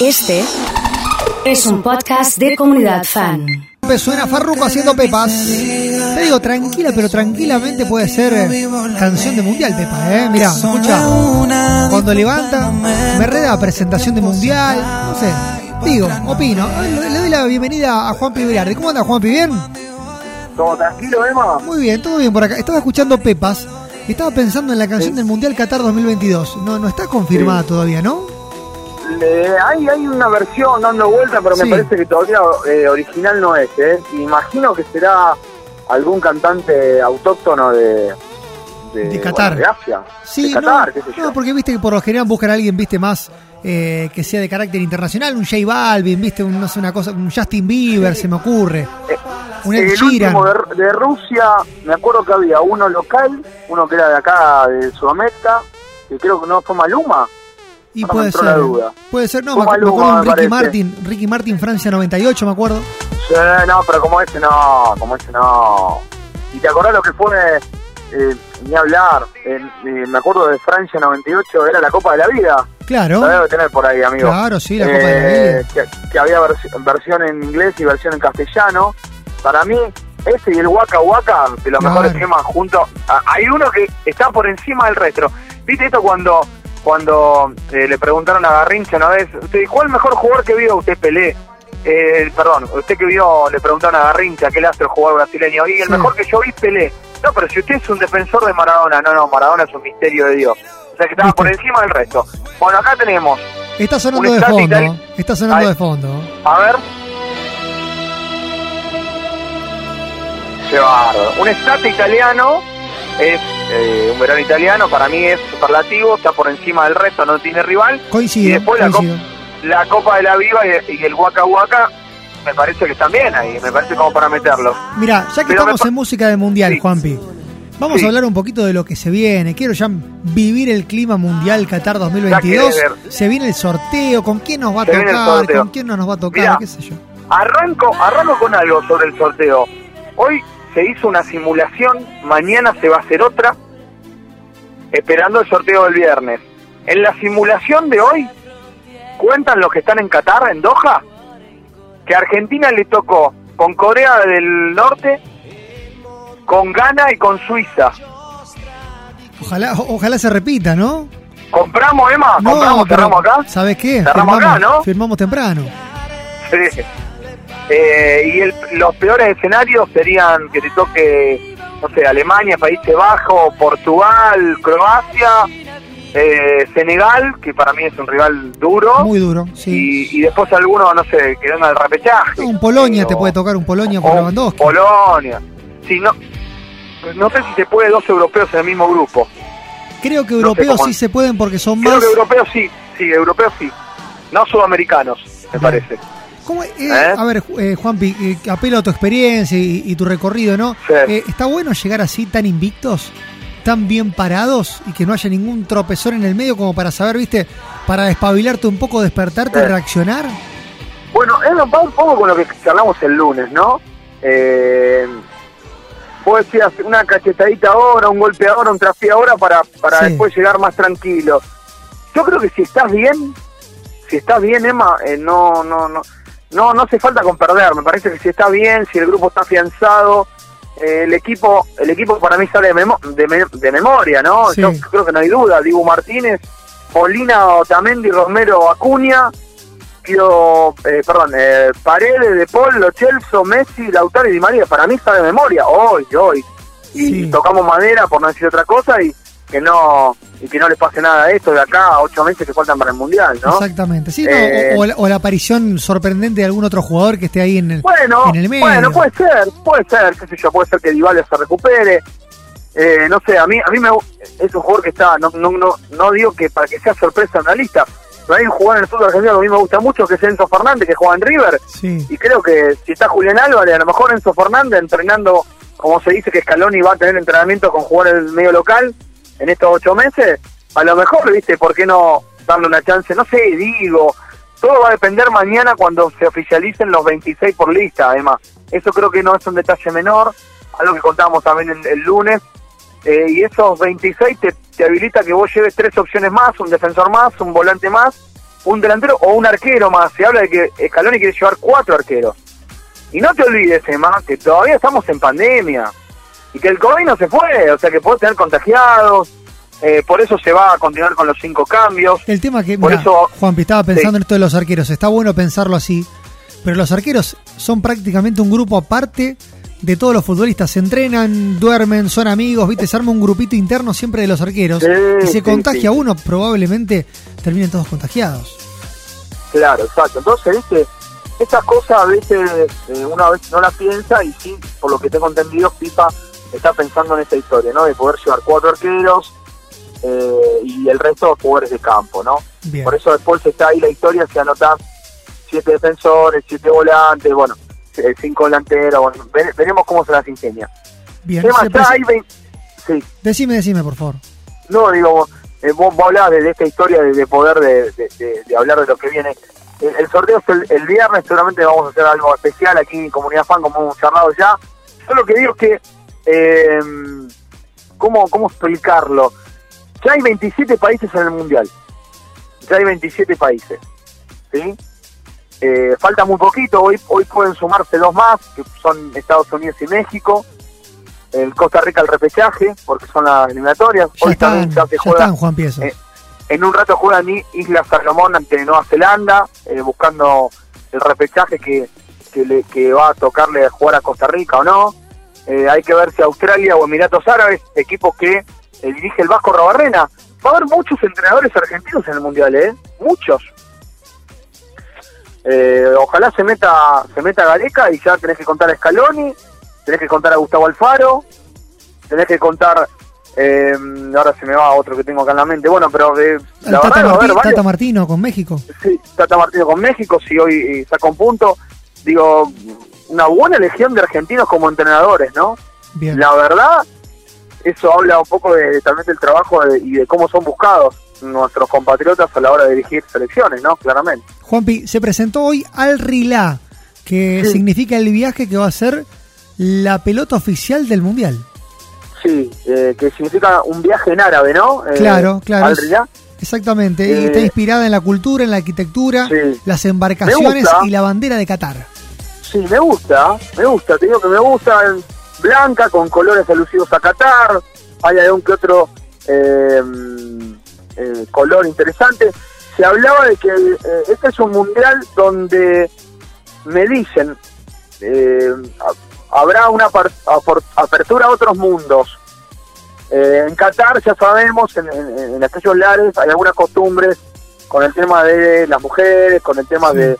Este es un podcast de comunidad fan. Suena Farruko haciendo pepas. Te digo, tranquila, pero tranquilamente puede ser eh, canción de mundial, Pepa, ¿eh? Mira, escucha. Cuando levanta, me reda presentación de mundial. No sé. Digo, opino. Le, le doy la bienvenida a Juan Pibriardi. ¿Cómo anda, Juan Bien? ¿Todo tranquilo, Emma? Muy bien, todo bien por acá. Estaba escuchando Pepas. y Estaba pensando en la canción del Mundial Qatar 2022. No, no está confirmada todavía, ¿no? Le- hay, hay una versión dando vuelta, pero Sí. me parece que todavía eh, original no es. ¿eh? Imagino que será algún cantante autóctono de, De Qatar. bueno, de Asia. Sí, de Qatar, no, porque viste que por lo general buscan a alguien, viste, más eh, que sea de carácter internacional, un J Balvin, viste, un, no sé, una cosa, un Justin Bieber, se me ocurre. Un Ed el último de, de Rusia, me acuerdo que había uno local, uno que era de acá, de Sudamérica, que creo que no fue Maluma. Y puede ser. la duda. Puede ser, no, me, acuerdo un Ricky parece. Martin, Ricky Martin Francia 98, me acuerdo. Sí, no, pero como ese no, como ese no. ¿Y te acordás lo que fue, eh, ni hablar, eh, me acuerdo de Francia 98, era la Copa de la Vida. Claro. La debe tener por ahí, amigo. Claro, sí, la Copa de la Vida. Que, que había vers- versión en inglés y versión en castellano. Para mí, ese y el Waka Waka, de los Claro. mejores temas juntos. Hay uno que está por encima del resto. ¿Viste esto cuando cuando eh, le preguntaron a Garrincha una vez, usted, ¿cuál mejor jugador que vio usted Pelé? Eh, perdón, usted que vio, le preguntaron a Garrincha, que él hace el jugador brasileño, y el Sí. mejor que yo vi Pelé. No, pero si usted es un defensor de Maradona, no, no, Maradona es un misterio de Dios. O sea que estaba por encima del resto. Bueno, acá tenemos, Está sonando de fondo. itali- Está sonando de fondo. a ver. Qué. Un estate italiano es eh, un verano italiano, para mí es superlativo, está por encima del resto, no tiene rival. Y Coincido, después la, coincido. cop- la Copa de la Viva y, y el Waka Waka, me parece que están bien ahí, me parece como para meterlos. Mira, ya que Pero estamos en música de mundial, Sí. Juanpi, vamos Sí. a hablar un poquito de lo que se viene. Quiero ya vivir el clima mundial Qatar 2022. Ya querés ver. Se viene el sorteo, con quién nos va a Se tocar, con quién no nos va a tocar, Mirá. qué sé yo. Arranco, arranco con algo sobre el sorteo. Hoy se hizo una simulación, mañana se va a hacer otra, esperando el sorteo del viernes. En la simulación de hoy, cuentan los que están en Qatar, en Doha, que a Argentina le tocó con Corea del Norte, con Ghana y con Suiza. Ojalá, ojalá se repita, ¿no? ¿Compramos, Emma? ¿Compramos? pero, ¿Cerramos acá? ¿Sabes qué? Cerramos acá, firmamos, ¿no? firmamos temprano. Sí. Eh, y el- los peores escenarios serían que te toque, no sé, Alemania, Países Bajos, Portugal, Croacia, eh, Senegal, que para mí es un rival duro, Muy duro, sí. y, y después alguno, no sé, que venga al repechaje. un Polonia te puede tocar, un Polonia por Lewandowski. Polonia. Sí, no, no sé si se puede dos europeos en el mismo grupo. Creo que no sé europeos sí se pueden porque son Creo más... que europeos sí, sí, europeos sí. No sudamericanos, me Bien. parece. ¿Cómo, eh, ¿Eh? A ver, eh, Juanpi, eh, apelo a tu experiencia y, y tu recorrido, ¿no? Sí. ¿Está bueno llegar así tan invictos, tan bien parados y que no haya ningún tropezón en el medio como para saber, viste, para despabilarte un poco, despertarte y Sí. reaccionar? Bueno, es un poco- un poco con lo que charlamos el lunes, ¿no? Eh, vos decías una cachetadita ahora, un golpe ahora, un traspié ahora para, para Sí. después llegar más tranquilo. Yo creo que si estás bien, si estás bien, Emma, eh, no, no, no, no, no hace falta con perder. Me parece que si está bien, si el grupo está afianzado, eh, el equipo, el equipo para mí sale de, memo- de, me- de memoria, ¿no? Sí. Yo creo que no hay duda. Dibu Martínez, Molina, Otamendi, Romero, Acuña, Pido, eh, perdón, eh, Paredes, De Paul, Lo Celso, Messi, Lautaro y Di María. Para mí está de memoria, hoy, hoy. Y Sí. tocamos madera, por no decir otra cosa, y que no y que no les pase nada a esto de acá a ocho meses que faltan para el Mundial, ¿no? Exactamente, sí, no, Eh, o, o la, o la aparición sorprendente de algún otro jugador que esté ahí en el, Bueno, en el medio. bueno, puede ser, puede ser, qué sé yo, puede ser que Dybala se recupere. Eh, no sé, a mí a mí me es un jugador que está, no no no, no digo que para que sea sorpresa en la lista, pero hay un jugador en el fútbol argentino que a mí me gusta mucho, que es Enzo Fernández, que juega en River, Sí, y creo que si está Julián Álvarez, a lo mejor Enzo Fernández entrenando, como se dice que Scaloni va a tener entrenamiento con jugadores del medio local en estos ocho meses, a lo mejor, viste, ¿por qué no darle una chance? No sé, digo, todo va a depender mañana cuando se oficialicen los 26 por lista, además. Eso creo que no es un detalle menor, algo que contábamos también el, el lunes. Eh, y esos 26 te, te habilita que vos lleves tres opciones más, un defensor más, un volante más, un delantero o un arquero más. Se habla de que Scaloni quiere llevar cuatro arqueros. Y no te olvides, Emma, que todavía estamos en pandemia y que el COVID no se fue, o sea que puede tener contagiados. Eh, por eso se va a continuar con los cinco cambios. El tema que, por mirá, eso, Juanpi, estaba pensando Sí. en esto de los arqueros. Está bueno pensarlo así, pero los arqueros son prácticamente un grupo aparte de todos los futbolistas. Se entrenan, duermen, son amigos, ¿viste? Se arma un grupito interno siempre de los arqueros. Sí, y se sí, contagia uno, probablemente terminen todos contagiados. Claro, exacto. Entonces, viste, estas cosas a veces eh, uno a veces no las piensa y sí, por lo que tengo entendido, FIFA está pensando en esta historia, ¿no? De poder llevar cuatro arqueros eh, y el resto jugadores de campo, ¿no? Bien. Por eso después está ahí la historia, se anotan siete defensores, siete volantes, bueno, eh, cinco delanteros, bueno, vere- veremos cómo se las ingenia. Bien. Tema, hay vein- Sí, Decime, decime, por favor. no, digo, eh, vos, vos hablabas de, de esta historia de, de poder de, de- de- de hablar de lo que viene. El, el sorteo es el, el viernes, seguramente vamos a hacer algo especial aquí en Comunidad Fan, como hemos charlado ya. Yo lo que digo es que, eh, ¿cómo, ¿cómo explicarlo? Ya hay 27 países en el Mundial. Ya hay 27 países. ¿Sí? Eh, falta muy poquito, hoy, hoy pueden sumarse dos más, que son Estados Unidos y México. El Costa Rica el repechaje, porque son las eliminatorias. Ya hoy están, también ya se ya juega están, Juan eh, en un rato juegan I- Isla Salomón ante Nueva Zelanda, eh, buscando el repechaje que, que, le- que va a tocarle jugar a Costa Rica o no. Eh, hay que ver si Australia o Emiratos Árabes, equipos que eh, dirige el Vasco Rabarrena. Va a haber muchos entrenadores argentinos en el Mundial, ¿eh? Muchos. Eh, ojalá se meta se meta Gareca y ya tenés que contar a Scaloni, tenés que contar a Gustavo Alfaro, tenés que contar eh, ahora se me va otro que tengo acá en la mente bueno pero eh, El la Tata, verdad Marti- varios. Tata Martino con México. Sí, Tata Martino con México si hoy eh, saca un punto digo una buena legión de argentinos como entrenadores no Bien. la verdad eso habla un poco de también del trabajo de- y de cómo son buscados nuestros compatriotas a la hora de dirigir selecciones no claramente Juanpi, se presentó hoy Al Rilá, que Sí. significa el viaje que va a ser la pelota oficial del Mundial. sí eh, que significa un viaje en árabe no Eh, Claro, claro. Al Riyadh. Exactamente, y Eh, está inspirada en la cultura, en la arquitectura, Sí. las embarcaciones y la bandera de Qatar. Sí, me gusta, me gusta, te digo que me gusta, blanca, con colores alusivos a Qatar, hay algún que otro eh, eh, color interesante. Se hablaba de que eh, este es un mundial donde me dicen, eh, ha- habrá una apertura a otros mundos. En Qatar ya sabemos, en, en- en aquellos lares hay algunas costumbres con el tema de las mujeres, con el tema de,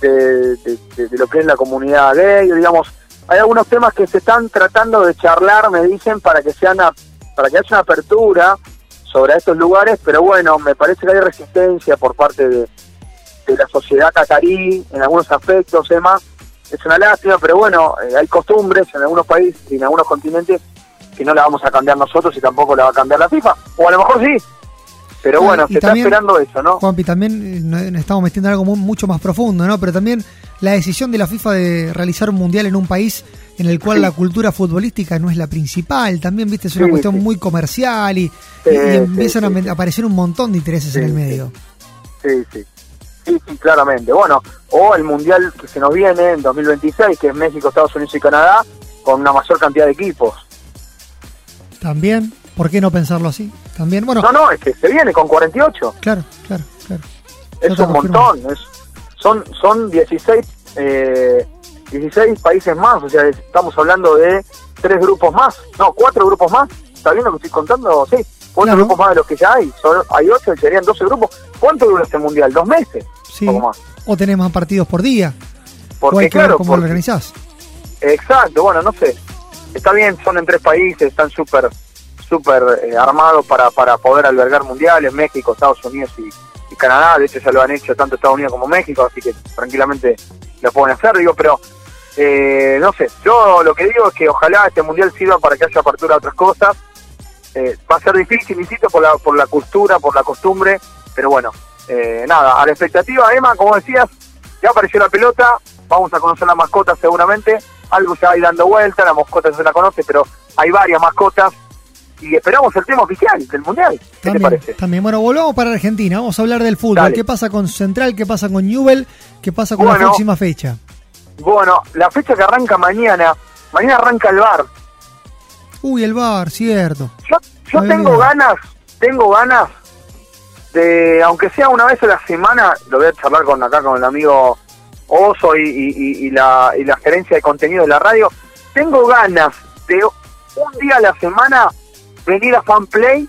de, de- de- lo que es la comunidad gay, digamos, hay algunos temas que se están tratando de charlar, me dicen, para que sean a- para que haya una apertura sobre estos lugares, pero bueno, me parece que hay resistencia por parte de, de la sociedad catarí en algunos aspectos, Emma. Es una lástima, pero bueno, eh, hay costumbres en algunos países y en algunos continentes que no la vamos a cambiar nosotros y tampoco la va a cambiar la FIFA, o a lo mejor sí. Pero Ah, bueno, y se también- está esperando eso, ¿no? Juanpi, también eh, no- nos estamos metiendo en algo mu- mucho más profundo, ¿no? Pero también la decisión de la FIFA de realizar un mundial en un país en el cual Sí. la cultura futbolística no es la principal, también, viste, es una Sí, cuestión sí. muy comercial y, empiezan a aparecer un montón de intereses en el medio. Sí, sí. Sí, sí, claramente. Bueno, o el mundial que se nos viene en 2026, que es México, Estados Unidos y Canadá, con una mayor cantidad de equipos. También, ¿por qué no pensarlo así? También, bueno, No, no, es que se viene con 48. claro, claro, claro. Es un montón. Es, son son 16, eh, 16 países más. O sea, estamos hablando de tres grupos más. No, cuatro grupos más. ¿Está bien lo que estoy contando? Sí, cuatro Claro. grupos más de los que ya hay. Son- hay ocho y serían 12 grupos. ¿Cuánto dura este mundial? ¿Dos meses? Sí. Poco más. O tenés más partidos por día. o Porque, hay que ver claro, cómo lo porque- organizás. Exacto, bueno, no sé. Está bien, son en tres países, están súper súper eh, armados para, para poder albergar mundiales, México, Estados Unidos y, Canadá, de hecho ya lo han hecho tanto Estados Unidos como México, así que tranquilamente lo pueden hacer, digo, pero eh, no sé, yo lo que digo es que ojalá este mundial sirva para que haya apertura a otras cosas, Eh, va a ser difícil, insisto, por la, por la cultura, por la costumbre, pero bueno, eh, nada, a la expectativa, Emma, como decías, ya apareció la pelota, vamos a conocer la mascota seguramente, algo ya hay dando vuelta, la mascota se la conoce, pero hay varias mascotas, y esperamos el tema oficial del Mundial. ¿Qué también, te parece? También, bueno, volvamos para Argentina, vamos a hablar del fútbol. Dale. ¿Qué pasa con Central? ¿Qué pasa con Newell? ¿Qué pasa con la próxima fecha? Bueno, la fecha que arranca mañana, mañana arranca el bar. Uy, el bar, cierto. Yo, yo tengo ganas, tengo ganas de, aunque sea una vez a la semana, lo voy a charlar con acá con el amigo Oso y, y- y- y la, y la gerencia de contenido de la radio, tengo ganas de un día a la semana venir a Fanplay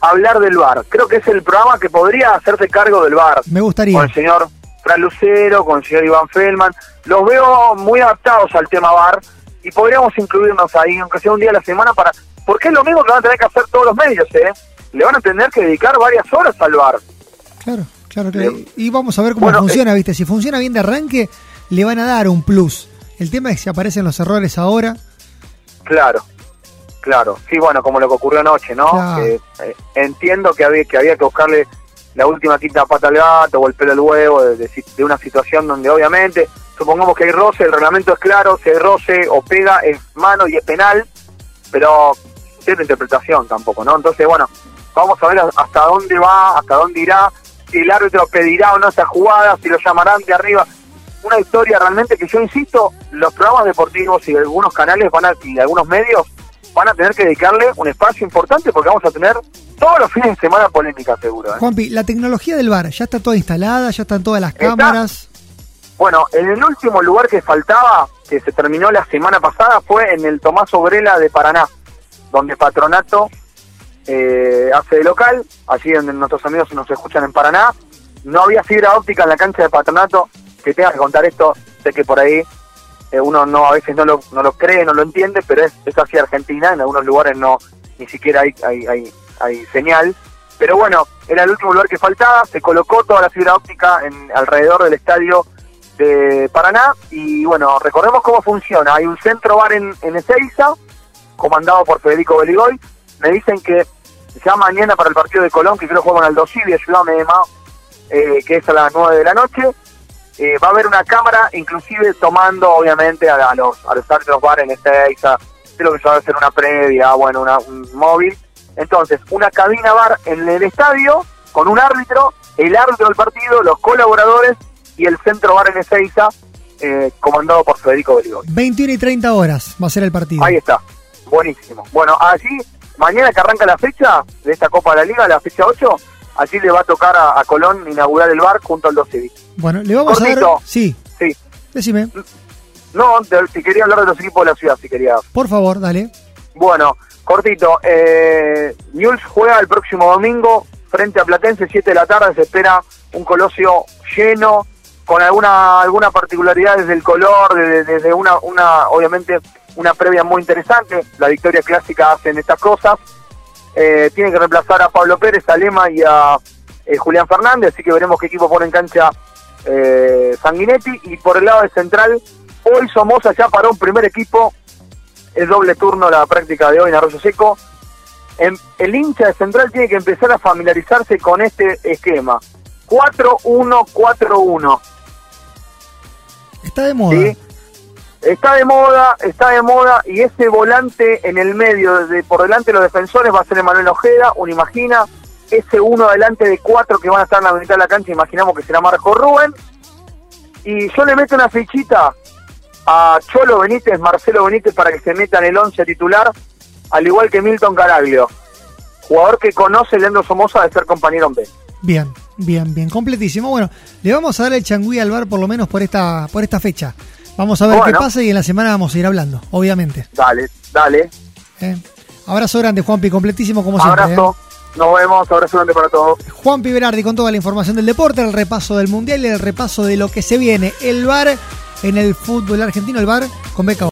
a hablar del bar. Creo que es el programa que podría hacerse cargo del bar. Me gustaría. Con el señor Fran Lucero, con el señor Iván Feldman. Los veo muy adaptados al tema bar y podríamos incluirnos ahí, aunque sea un día a la semana, para porque es lo mismo que van a tener que hacer todos los medios, ¿eh? Le van a tener que dedicar varias horas al bar. Claro, claro, claro. Y vamos a ver cómo Bueno, funciona, ¿viste? Si funciona bien de arranque, le van a dar un plus. El tema es si aparecen los errores ahora, Claro, claro. Sí, bueno, como lo que ocurrió anoche, ¿no? Claro. Eh, entiendo que había, que había que buscarle la última quinta pata al gato o el pelo al huevo de, de de una situación donde obviamente, supongamos que hay roce, el reglamento es claro, si hay roce o pega es mano y es penal, pero tiene interpretación tampoco, ¿no? Entonces, bueno, vamos a ver hasta dónde va, hasta dónde irá, si el árbitro pedirá o no esa jugada, si lo llamarán de arriba. Una historia realmente que yo insisto, los programas deportivos y algunos canales van a, y algunos medios van a tener que dedicarle un espacio importante porque vamos a tener todos los fines de semana polémica seguro. ¿eh? Juanpi, la tecnología del bar ya está toda instalada, ya están todas las Está. cámaras. Bueno, en el último lugar que faltaba, que se terminó la semana pasada, fue en el Tomás Obrela de Paraná, donde Patronato eh, hace de local, allí donde nuestros amigos nos escuchan en Paraná. No había fibra óptica en la cancha de Patronato, que tenga que contar esto, sé que por ahí eh, uno no a veces no lo, no lo cree, no lo entiende, pero es, es así Argentina, en algunos lugares no ni siquiera hay, hay, hay, hay señal. Pero bueno, era el último lugar que faltaba, se colocó toda la fibra óptica en alrededor del estadio de Paraná y bueno, recordemos cómo funciona. Hay un centro bar en, en Ezeiza, comandado por Federico Beligoy. Me dicen que ya mañana para el partido de Colón, que creo que juegan al Dosivi, ayúdame Mao, eh, que es a las 9 de la noche. Eh, va a haber una cámara, inclusive tomando obviamente a, a los a los árbitros bar en Ezeiza, creo que se va a hacer una previa, bueno, una, un móvil. Entonces, una cabina bar en el estadio con un árbitro, el árbitro del partido, los colaboradores y el centro bar en Ezeiza, eh, comandado por Federico Beligoy. 21 y 30 horas va a ser el partido. Ahí está, buenísimo. Bueno, allí, mañana que arranca la fecha de esta Copa de la Liga, la fecha 8, allí le va a tocar a, a Colón inaugurar el bar junto al 12 Bueno, le vamos a Cortito. dar. Sí, Sí, decime, no, de- si quería hablar de los equipos de la ciudad, si quería. por favor, dale. Bueno, cortito, eh, Newell's juega el próximo domingo frente a Platense, 7 de la tarde, se espera un colosio lleno, con alguna alguna particularidad desde el color, desde, desde una, una, obviamente, una previa muy interesante, la victoria clásica hacen estas cosas, eh, tiene que reemplazar a Pablo Pérez, a Lema y a eh, Julián Fernández, así que veremos qué equipo pone en cancha eh, Sanguinetti, y por el lado de Central, hoy Somoza ya paró un primer equipo, es doble turno la práctica de hoy en Arroyo Seco. En- el hincha de Central tiene que empezar a familiarizarse con este esquema. 4-1-4-1. Está de moda. ¿sí? Está de moda, está de moda y ese volante en el medio, de, por delante de los defensores va a ser Emanuel Ojeda, uno imagina. Ese uno delante de cuatro que van a estar en la mitad de la cancha, imaginamos que será Marco Rubén. Y yo le meto una fichita a Cholo Benítez, Marcelo Benítez, para que se meta en el 11 titular, al igual que Milton Caraglio, jugador que conoce Leandro Somoza de ser compañero en B. Bien, bien, bien, completísimo. Bueno, le vamos a dar el changüí al bar por lo menos por esta, por esta fecha. Vamos a ver Bueno. qué pasa y en la semana vamos a ir hablando, obviamente. Dale, dale. ¿eh? Abrazo grande, Juanpi, completísimo como siempre. Abrazo. Nos vemos. Abrazo grande para todos. ¿eh? Juanpi Berardi con toda la información del deporte, el repaso del mundial y el repaso de lo que se viene. El bar en el fútbol argentino, el bar con beca.